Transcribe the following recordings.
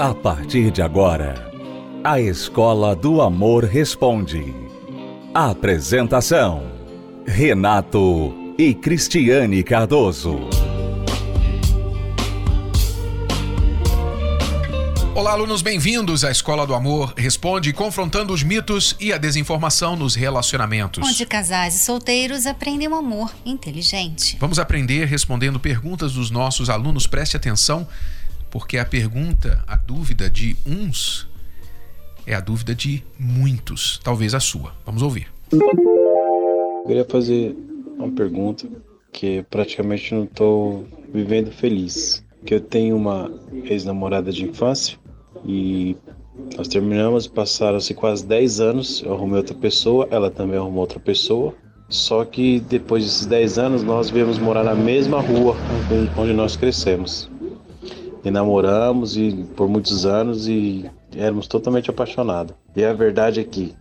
A partir de agora, a Escola do Amor Responde. Apresentação: Renato e Cristiane Cardoso. Olá, alunos, bem-vindos à Escola do Amor Responde, confrontando os mitos e a desinformação nos relacionamentos. Onde casais e solteiros aprendem um amor inteligente. Vamos aprender respondendo perguntas dos nossos alunos. Preste atenção, porque a pergunta, a dúvida de uns é a dúvida de muitos, talvez a sua. Vamos ouvir. Eu queria fazer uma pergunta que praticamente não estou vivendo feliz. Que eu tenho uma ex-namorada de infância e nós terminamos, passaram-se quase 10 anos, eu arrumei outra pessoa, ela também arrumou outra pessoa. Só que depois desses 10 anos nós viemos morar na mesma rua onde nós crescemos. E namoramos e por muitos anos e éramos totalmente apaixonados. E a verdade é que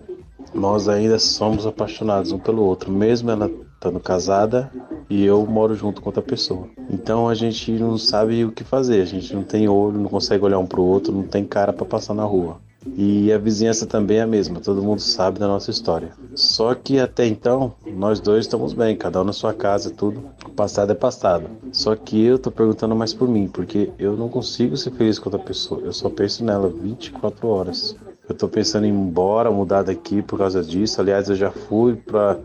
nós ainda somos apaixonados um pelo outro, mesmo ela estando casada e eu moro junto com outra pessoa. Então a gente não sabe o que fazer, a gente não tem olho, não consegue olhar um pro outro, não tem cara para passar na rua. E a vizinhança também é a mesma, todo mundo sabe da nossa história. Só que até então, nós dois estamos bem, cada um na sua casa, tudo. O passado é passado. Só que eu tô perguntando mais por mim, porque eu não consigo ser feliz com outra pessoa, eu só penso nela 24 horas. Eu tô pensando em ir embora, mudar daqui por causa disso. Aliás, eu já fui para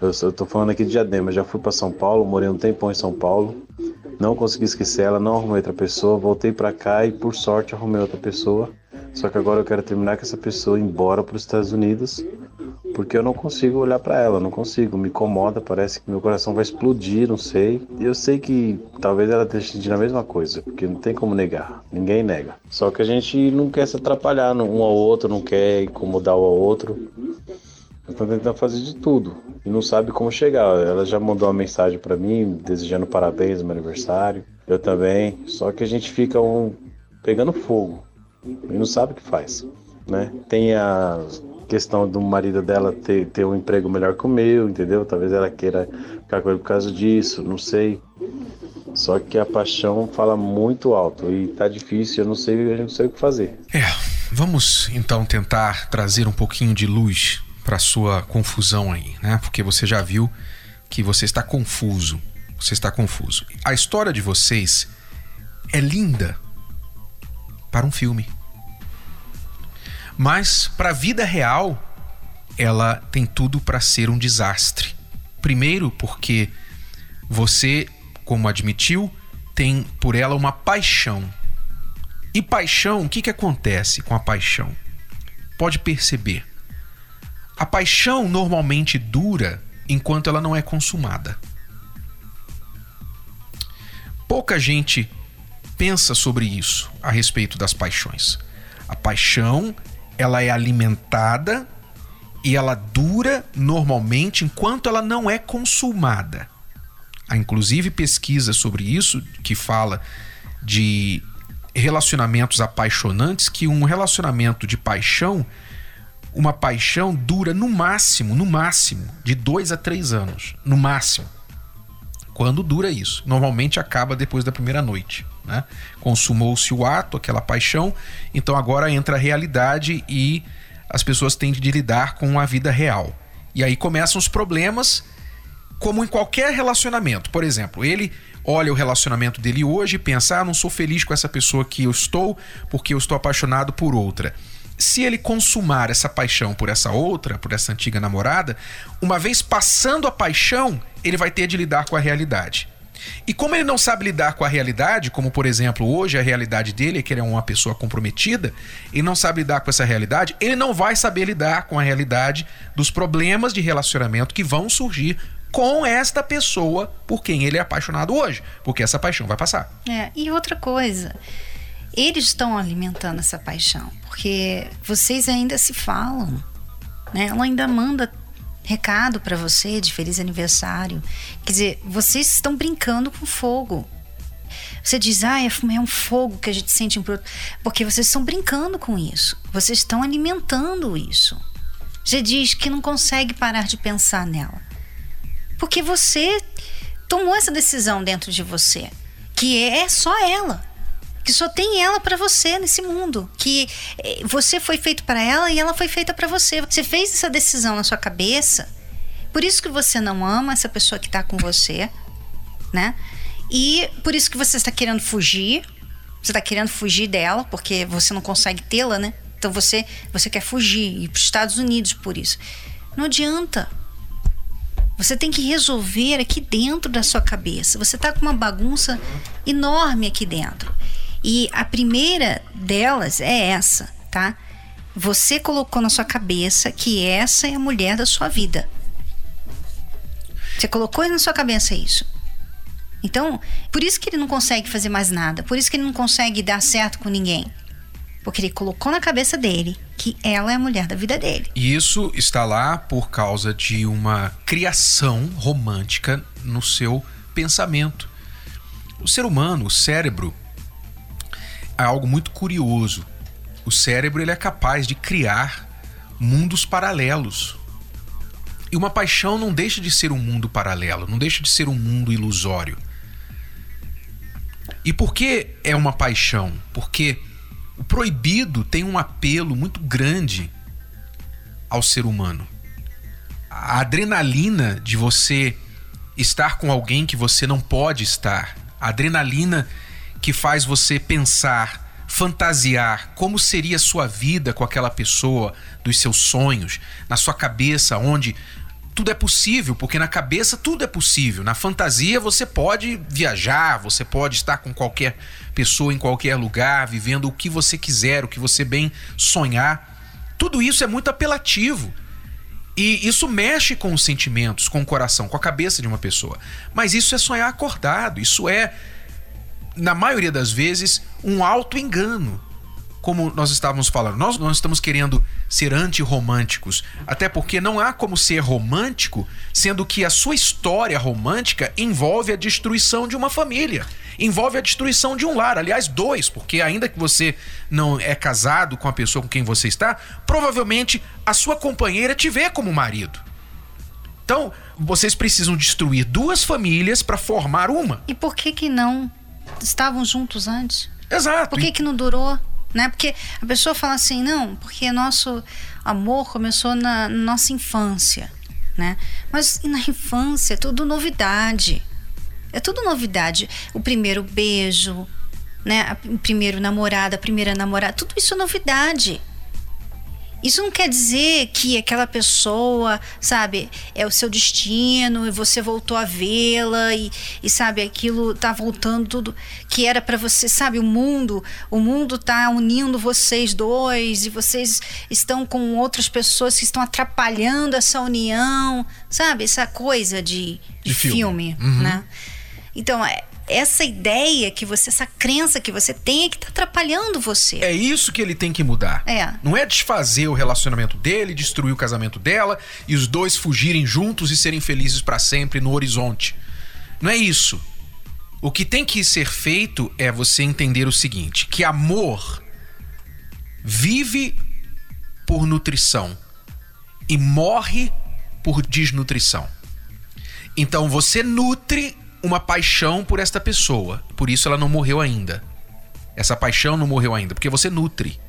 eu tô falando aqui de Diadema, já fui para São Paulo, morei um tempão em São Paulo. Não consegui esquecer ela, não arrumei outra pessoa, voltei para cá e por sorte arrumei outra pessoa. Só que agora eu quero terminar com essa pessoa embora para os Estados Unidos, porque eu não consigo olhar para ela, não consigo, me incomoda, parece que meu coração vai explodir, não sei. E eu sei que talvez ela esteja sentindo a mesma coisa, porque não tem como negar, ninguém nega. Só que a gente não quer se atrapalhar um ao outro, não quer incomodar um ao outro. Estou tentando fazer de tudo e não sabe como chegar. Ela já mandou uma mensagem para mim desejando parabéns no meu aniversário. Eu também. Só que a gente fica um pegando fogo e não sabe o que faz, né? Tem a questão do marido dela ter, ter um emprego melhor que o meu, entendeu? Talvez ela queira ficar com ele por causa disso, não sei. Só que a paixão fala muito alto e tá difícil, eu não sei, eu não sei o que fazer. É, vamos então tentar trazer um pouquinho de luz para sua confusão aí, né? Porque você já viu que você está confuso. Você está confuso. A história de vocês é linda para um filme. Mas para a vida real, ela tem tudo para ser um desastre. Primeiro, porque você, como admitiu, tem por ela uma paixão. E paixão, o que, que acontece com a paixão? Pode perceber. A paixão normalmente dura enquanto ela não é consumada. Pouca gente pensa sobre isso a respeito das paixões. A paixão, ela é alimentada e ela dura normalmente enquanto ela não é consumada. Há inclusive pesquisa sobre isso que fala de relacionamentos apaixonantes que um relacionamento de paixão uma paixão dura no máximo, no máximo, de dois a três anos. No máximo. Quando dura isso? Normalmente acaba depois da primeira noite. Né? Consumou-se o ato, aquela paixão, então agora entra a realidade e as pessoas têm de lidar com a vida real. E aí começam os problemas, como em qualquer relacionamento. Por exemplo, ele olha o relacionamento dele hoje e pensa: ah, não sou feliz com essa pessoa que eu estou porque eu estou apaixonado por outra se ele consumar essa paixão por essa outra, por essa antiga namorada, uma vez passando a paixão, ele vai ter de lidar com a realidade. E como ele não sabe lidar com a realidade, como por exemplo hoje a realidade dele é que ele é uma pessoa comprometida, ele não sabe lidar com essa realidade, ele não vai saber lidar com a realidade dos problemas de relacionamento que vão surgir com esta pessoa por quem ele é apaixonado hoje, porque essa paixão vai passar. É, e outra coisa, eles estão alimentando essa paixão, porque vocês ainda se falam, né? Ela ainda manda recado para você de feliz aniversário. Quer dizer, vocês estão brincando com fogo. Você diz, ah, é, é um fogo que a gente sente um pro outro. Porque vocês estão brincando com isso. Vocês estão alimentando isso. Você diz que não consegue parar de pensar nela. Porque você tomou essa decisão dentro de você, que é só ela. Que só tem ela para você nesse mundo, que eh, você foi feito para ela e ela foi feita para você. Você fez essa decisão na sua cabeça. Por isso que você não ama essa pessoa que tá com você, né? E por isso que você está querendo fugir. Você está querendo fugir dela porque você não consegue tê-la, né? Então você você quer fugir ir para os Estados Unidos por isso. Não adianta. Você tem que resolver aqui dentro da sua cabeça. Você está com uma bagunça enorme aqui dentro. E a primeira delas é essa, tá? Você colocou na sua cabeça que essa é a mulher da sua vida. Você colocou na sua cabeça isso. Então, por isso que ele não consegue fazer mais nada. Por isso que ele não consegue dar certo com ninguém. Porque ele colocou na cabeça dele que ela é a mulher da vida dele. E isso está lá por causa de uma criação romântica no seu pensamento. O ser humano, o cérebro, é algo muito curioso. O cérebro ele é capaz de criar mundos paralelos. E uma paixão não deixa de ser um mundo paralelo, não deixa de ser um mundo ilusório. E por que é uma paixão? Porque o proibido tem um apelo muito grande ao ser humano. A adrenalina de você estar com alguém que você não pode estar, a adrenalina que faz você pensar, fantasiar como seria a sua vida com aquela pessoa, dos seus sonhos, na sua cabeça, onde tudo é possível, porque na cabeça tudo é possível. Na fantasia você pode viajar, você pode estar com qualquer pessoa em qualquer lugar, vivendo o que você quiser, o que você bem sonhar. Tudo isso é muito apelativo. E isso mexe com os sentimentos, com o coração, com a cabeça de uma pessoa. Mas isso é sonhar acordado, isso é, na maioria das vezes, um auto-engano como nós estávamos falando, nós não estamos querendo ser antirromânticos, até porque não há como ser romântico, sendo que a sua história romântica envolve a destruição de uma família, envolve a destruição de um lar, aliás, dois, porque ainda que você não é casado com a pessoa com quem você está, provavelmente a sua companheira te vê como marido. Então, vocês precisam destruir duas famílias para formar uma. E por que que não estavam juntos antes? Exato. Por que que não durou? né? Porque a pessoa fala assim, não, porque nosso amor começou na nossa infância, né? Mas na infância é tudo novidade. É tudo novidade. O primeiro beijo, né? O primeiro namorado, a primeira namorada, tudo isso é novidade. Isso não quer dizer que aquela pessoa, sabe, é o seu destino e você voltou a vê-la e, e, sabe, aquilo tá voltando tudo que era para você, sabe, o mundo, o mundo tá unindo vocês dois e vocês estão com outras pessoas que estão atrapalhando essa união, sabe, essa coisa de, de, de filme, filme uhum. né? Então, é, essa ideia que você, essa crença que você tem é que tá atrapalhando você. É isso que ele tem que mudar. É. Não é desfazer o relacionamento dele, destruir o casamento dela e os dois fugirem juntos e serem felizes para sempre no horizonte. Não é isso. O que tem que ser feito é você entender o seguinte: que amor vive por nutrição e morre por desnutrição. Então você nutre uma paixão por esta pessoa. Por isso ela não morreu ainda. Essa paixão não morreu ainda, porque você nutre.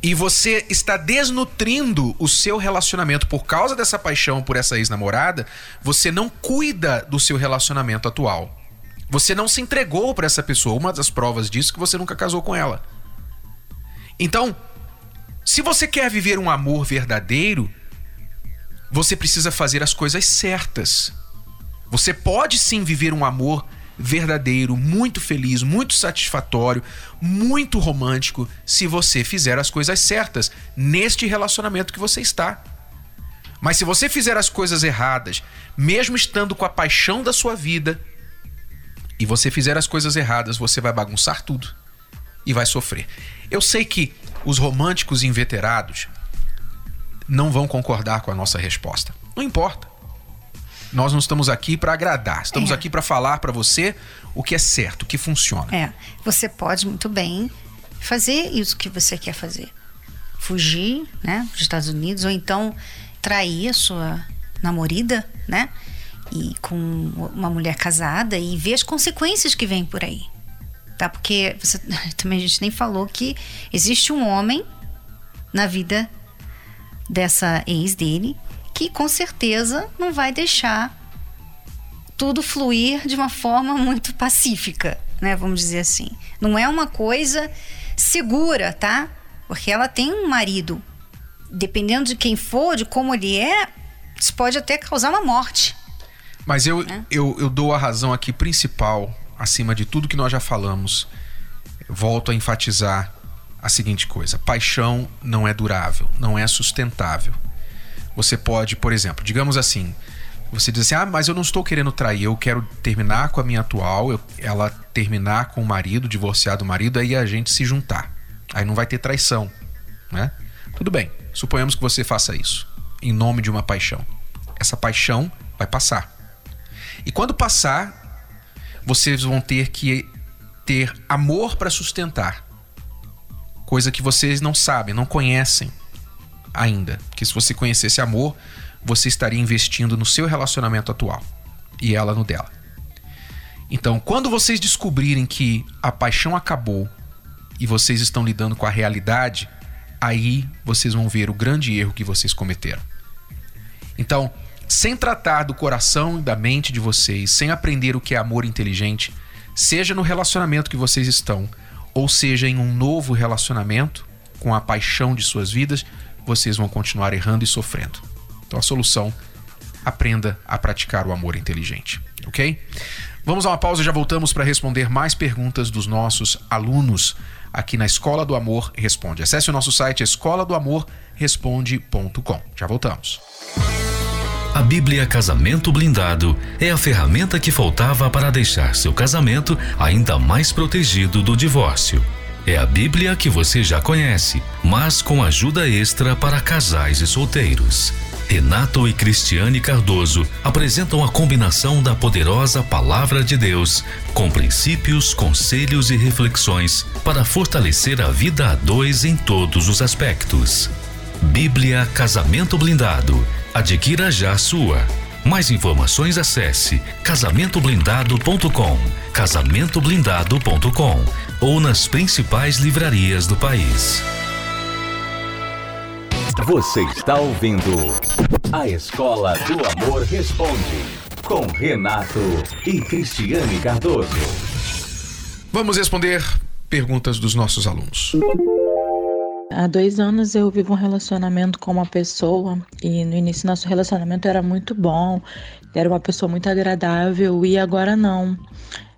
E você está desnutrindo o seu relacionamento por causa dessa paixão por essa ex-namorada, você não cuida do seu relacionamento atual. Você não se entregou para essa pessoa. Uma das provas disso é que você nunca casou com ela. Então, se você quer viver um amor verdadeiro, você precisa fazer as coisas certas. Você pode sim viver um amor verdadeiro, muito feliz, muito satisfatório, muito romântico, se você fizer as coisas certas neste relacionamento que você está. Mas se você fizer as coisas erradas, mesmo estando com a paixão da sua vida, e você fizer as coisas erradas, você vai bagunçar tudo e vai sofrer. Eu sei que os românticos inveterados não vão concordar com a nossa resposta. Não importa. Nós não estamos aqui para agradar, estamos é. aqui para falar para você o que é certo, o que funciona. É, você pode muito bem fazer isso que você quer fazer. Fugir, né, para os Estados Unidos ou então trair a sua namorada, né? E com uma mulher casada e ver as consequências que vêm por aí. tá? Porque você, também a gente nem falou que existe um homem na vida dessa ex dele que com certeza não vai deixar tudo fluir de uma forma muito pacífica, né? Vamos dizer assim. Não é uma coisa segura, tá? Porque ela tem um marido. Dependendo de quem for, de como ele é, isso pode até causar uma morte. Mas eu, né? eu, eu dou a razão aqui principal, acima de tudo que nós já falamos. Volto a enfatizar a seguinte coisa: paixão não é durável, não é sustentável. Você pode, por exemplo, digamos assim, você diz assim: ah, mas eu não estou querendo trair, eu quero terminar com a minha atual, eu, ela terminar com o marido, divorciar do marido, aí a gente se juntar. Aí não vai ter traição, né? Tudo bem, suponhamos que você faça isso, em nome de uma paixão. Essa paixão vai passar. E quando passar, vocês vão ter que ter amor para sustentar. Coisa que vocês não sabem, não conhecem ainda. Que se você conhecesse amor, você estaria investindo no seu relacionamento atual e ela no dela. Então, quando vocês descobrirem que a paixão acabou e vocês estão lidando com a realidade, aí vocês vão ver o grande erro que vocês cometeram. Então, sem tratar do coração e da mente de vocês, sem aprender o que é amor inteligente, seja no relacionamento que vocês estão, ou seja em um novo relacionamento com a paixão de suas vidas, vocês vão continuar errando e sofrendo. Então a solução, aprenda a praticar o amor inteligente, ok? Vamos a uma pausa e já voltamos para responder mais perguntas dos nossos alunos aqui na Escola do Amor Responde. Acesse o nosso site escola do amor responde.com. Já voltamos. A Bíblia Casamento Blindado é a ferramenta que faltava para deixar seu casamento ainda mais protegido do divórcio. É a Bíblia que você já conhece, mas com ajuda extra para casais e solteiros. Renato e Cristiane Cardoso apresentam a combinação da poderosa Palavra de Deus com princípios, conselhos e reflexões para fortalecer a vida a dois em todos os aspectos. Bíblia Casamento Blindado. Adquira já sua. Mais informações acesse casamentoblindado.com, casamentoblindado.com ou nas principais livrarias do país. Você está ouvindo A Escola do Amor Responde, com Renato e Cristiane Cardoso. Vamos responder perguntas dos nossos alunos. Há dois anos eu vivo um relacionamento com uma pessoa e no início nosso relacionamento era muito bom, era uma pessoa muito agradável e agora não.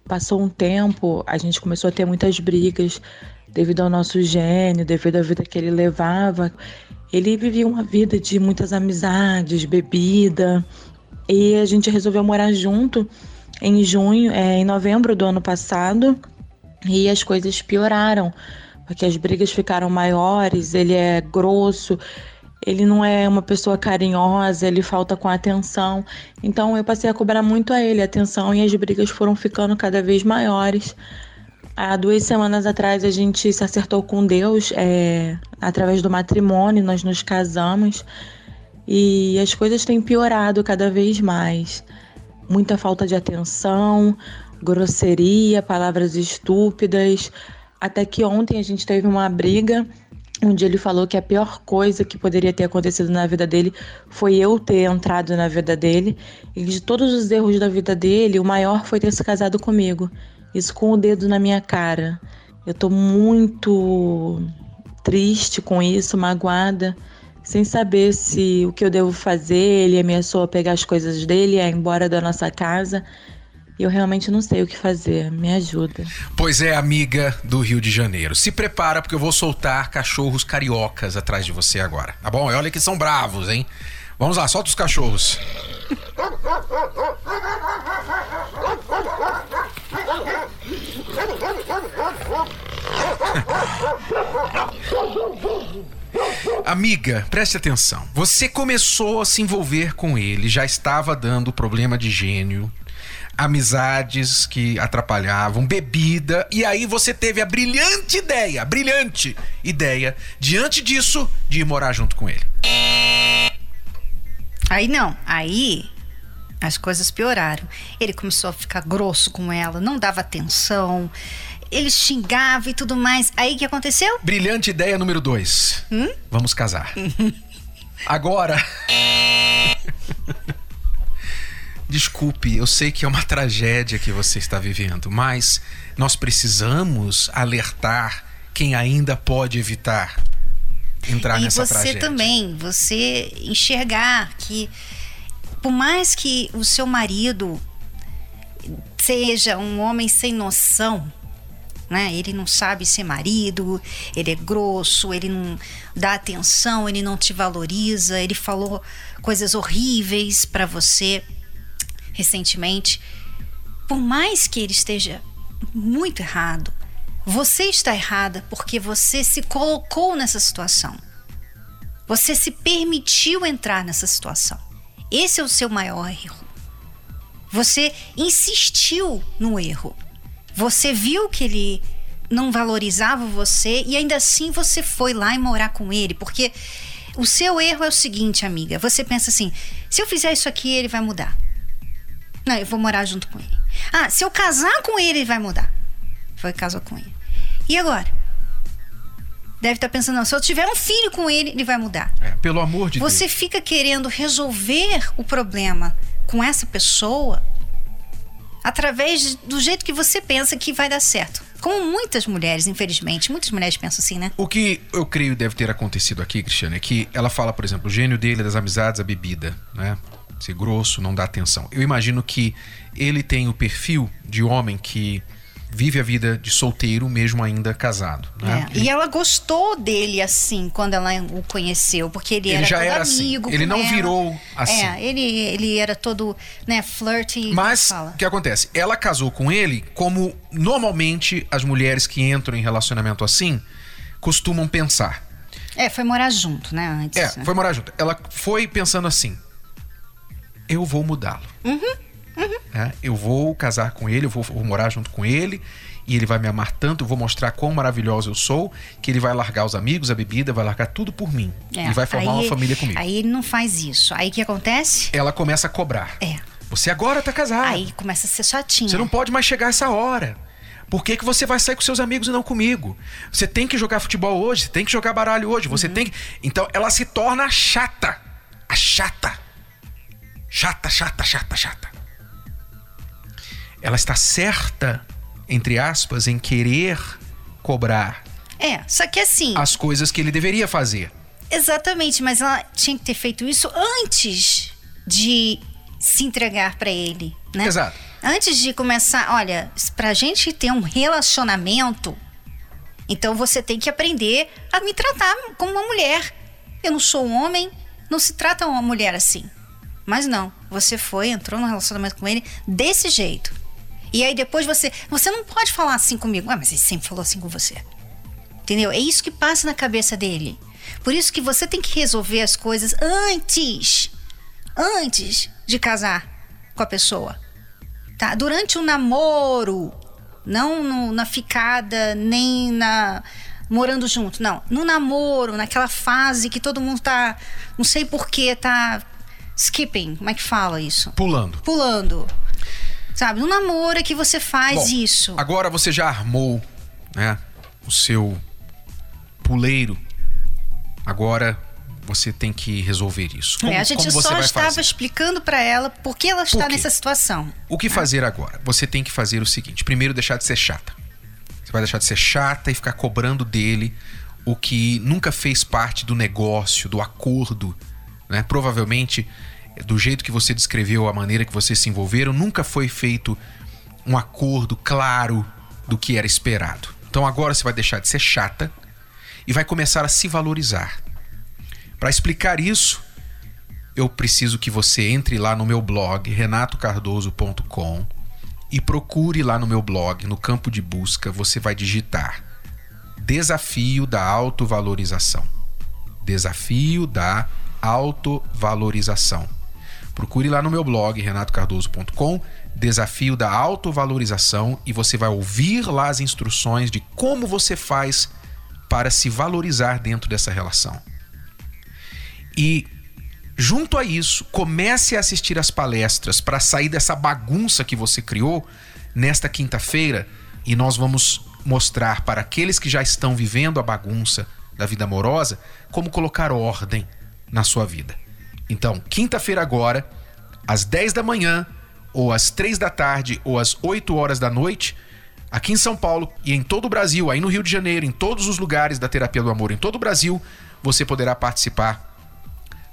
Passou um tempo, a gente começou a ter muitas brigas devido ao nosso gênio, devido à vida que ele levava ele vivia uma vida de muitas amizades, bebida, e a gente resolveu morar junto em junho, é, em novembro do ano passado, e as coisas pioraram, porque as brigas ficaram maiores, ele é grosso, ele não é uma pessoa carinhosa, ele falta com atenção. Então eu passei a cobrar muito a ele atenção e as brigas foram ficando cada vez maiores. Há duas semanas atrás a gente se acertou com Deus é, através do matrimônio, nós nos casamos e as coisas têm piorado cada vez mais. Muita falta de atenção, grosseria, palavras estúpidas. Até que ontem a gente teve uma briga onde ele falou que a pior coisa que poderia ter acontecido na vida dele foi eu ter entrado na vida dele. E de todos os erros da vida dele, o maior foi ter se casado comigo. Isso com o dedo na minha cara. Eu tô muito triste com isso, magoada, sem saber se o que eu devo fazer. Ele ameaçou a pegar as coisas dele e ir embora da nossa casa. Eu realmente não sei o que fazer. Me ajuda. Pois é, amiga do Rio de Janeiro. Se prepara porque eu vou soltar cachorros cariocas atrás de você agora. Tá bom? Olha que são bravos, hein? Vamos lá, solta os cachorros. Amiga, preste atenção. Você começou a se envolver com ele, já estava dando problema de gênio, amizades que atrapalhavam, bebida, e aí você teve a brilhante ideia, brilhante ideia, diante disso, de ir morar junto com ele. Aí não, aí as coisas pioraram. Ele começou a ficar grosso com ela, não dava atenção. ele xingava e tudo mais. Aí o que aconteceu? Brilhante ideia número dois. Hum? Vamos casar. Agora. Desculpe, eu sei que é uma tragédia que você está vivendo, mas nós precisamos alertar quem ainda pode evitar entrar e nessa você tragédia. também, você enxergar que por mais que o seu marido seja um homem sem noção, né? Ele não sabe ser marido, ele é grosso, ele não dá atenção, ele não te valoriza, ele falou coisas horríveis para você recentemente. Por mais que ele esteja muito errado, você está errada porque você se colocou nessa situação. Você se permitiu entrar nessa situação. Esse é o seu maior erro. Você insistiu no erro. Você viu que ele não valorizava você e ainda assim você foi lá e morar com ele, porque o seu erro é o seguinte, amiga. Você pensa assim: se eu fizer isso aqui, ele vai mudar. Não, eu vou morar junto com ele. Ah, se eu casar com ele, ele vai mudar. Foi casou com ele. E agora? Deve estar pensando, não, se eu tiver um filho com ele, ele vai mudar. É, pelo amor de Você Deus. fica querendo resolver o problema com essa pessoa através do jeito que você pensa que vai dar certo. Como muitas mulheres, infelizmente, muitas mulheres pensam assim, né? O que eu creio deve ter acontecido aqui, Cristiane, é que ela fala, por exemplo, o gênio dele é das amizades, a bebida, né? Ser grosso, não dá atenção. Eu imagino que ele tem o perfil de homem que vive a vida de solteiro, mesmo ainda casado. Né? É, E ela gostou dele assim quando ela o conheceu, porque ele, Ele era já todo era assim. amigo. Ele com não ela. virou assim. É, ele, ele era todo, né, flirty. Mas o que acontece? Ela casou com ele como normalmente as mulheres que entram em relacionamento assim costumam pensar. É, foi morar junto, né, antes. É, né? foi morar junto. Ela foi pensando assim: eu vou mudá-lo. É, eu vou casar com ele, eu vou, vou morar junto com ele e ele vai me amar tanto, eu vou mostrar quão maravilhosa eu sou, que ele vai largar os amigos, a bebida, vai largar tudo por mim É, e vai formar aí- uma família comigo. Aí ele não faz isso. Aí o que acontece? Ela começa a cobrar. É. Você agora tá casado. Aí começa a ser chatinha. Você não pode mais chegar essa hora. Por que, que você vai sair com seus amigos e não comigo? Você tem que jogar futebol hoje, você tem que jogar baralho hoje, você tem que. Então ela se torna chata. A chata. Chata, chata, chata, chata. Ela está certa, entre aspas, em querer cobrar É, só que assim, as coisas que ele deveria fazer. exatamente, mas ela tinha que ter feito isso antes de se entregar pra ele, né? Exato. Antes de começar, olha, pra gente ter um relacionamento, então você tem que aprender a me tratar como uma mulher. Eu não sou um homem, não se trata uma mulher assim. Mas não, você foi, entrou no relacionamento com ele desse jeito. E aí depois você, você não pode falar assim comigo. Ah, mas ele sempre falou assim com você. Entendeu? É isso que passa na cabeça dele. Por isso que você tem que resolver as coisas antes. Antes de casar com a pessoa. Tá? Durante o namoro. Não no- na ficada, nem na. morando junto. Não. No namoro, naquela fase que todo mundo tá. Não sei porquê, tá. Skipping. Como é que fala isso? Pulando. Pulando. Sabe? No namoro é que você faz Bom, isso. Agora você já armou, né, o seu puleiro. Agora você tem que resolver isso. Como, É, a gente só estava fazer? explicando pra ela por que ela está nessa situação. O que fazer agora? Você tem que fazer o seguinte: primeiro, deixar de ser chata. Você vai deixar de ser chata e ficar cobrando dele o que nunca fez parte do negócio, do acordo. Né? Provavelmente, do jeito que você descreveu, a maneira que vocês se envolveram, nunca foi feito um acordo claro do que era esperado. Então agora você vai deixar de ser chata e vai começar a se valorizar. Para explicar isso, eu preciso que você entre lá no meu blog renatocardoso.com e procure lá no meu blog, no campo de busca, você vai digitar Desafio da autovalorização. Desafio da autovalorização. Procure lá no meu blog renatocardoso.com Desafio da autovalorização e você vai ouvir lá as instruções de como você faz para se valorizar dentro dessa relação. E junto a isso, comece a assistir as palestras para sair dessa bagunça que você criou nesta quinta-feira e nós vamos mostrar para aqueles que já estão vivendo a bagunça da vida amorosa como colocar ordem na sua vida. Então, quinta-feira agora, às 10 da manhã, ou às 3 da tarde, ou às 8 horas da noite, aqui em São Paulo e em todo o Brasil, aí no Rio de Janeiro, em todos os lugares da Terapia do Amor, em todo o Brasil, você poderá participar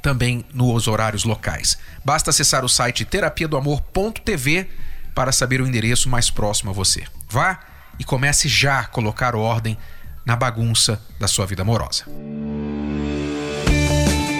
também nos horários locais. Basta acessar o site terapia do amor.tv para saber o endereço mais próximo a você. Vá e comece já a colocar ordem na bagunça da sua vida amorosa.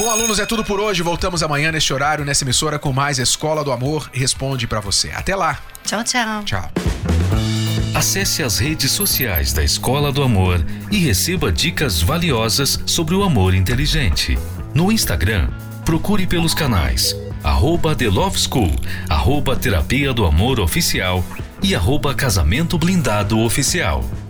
Bom, alunos, é tudo por hoje. Voltamos amanhã neste horário, nessa emissora, com mais Escola do Amor Responde para você. Até lá. Tchau, tchau. Tchau. Acesse as redes sociais da Escola do Amor e receba dicas valiosas sobre o amor inteligente. No Instagram, procure pelos canais arroba The Love School, arroba Terapia do Amor Oficial e arroba Casamento Blindado Oficial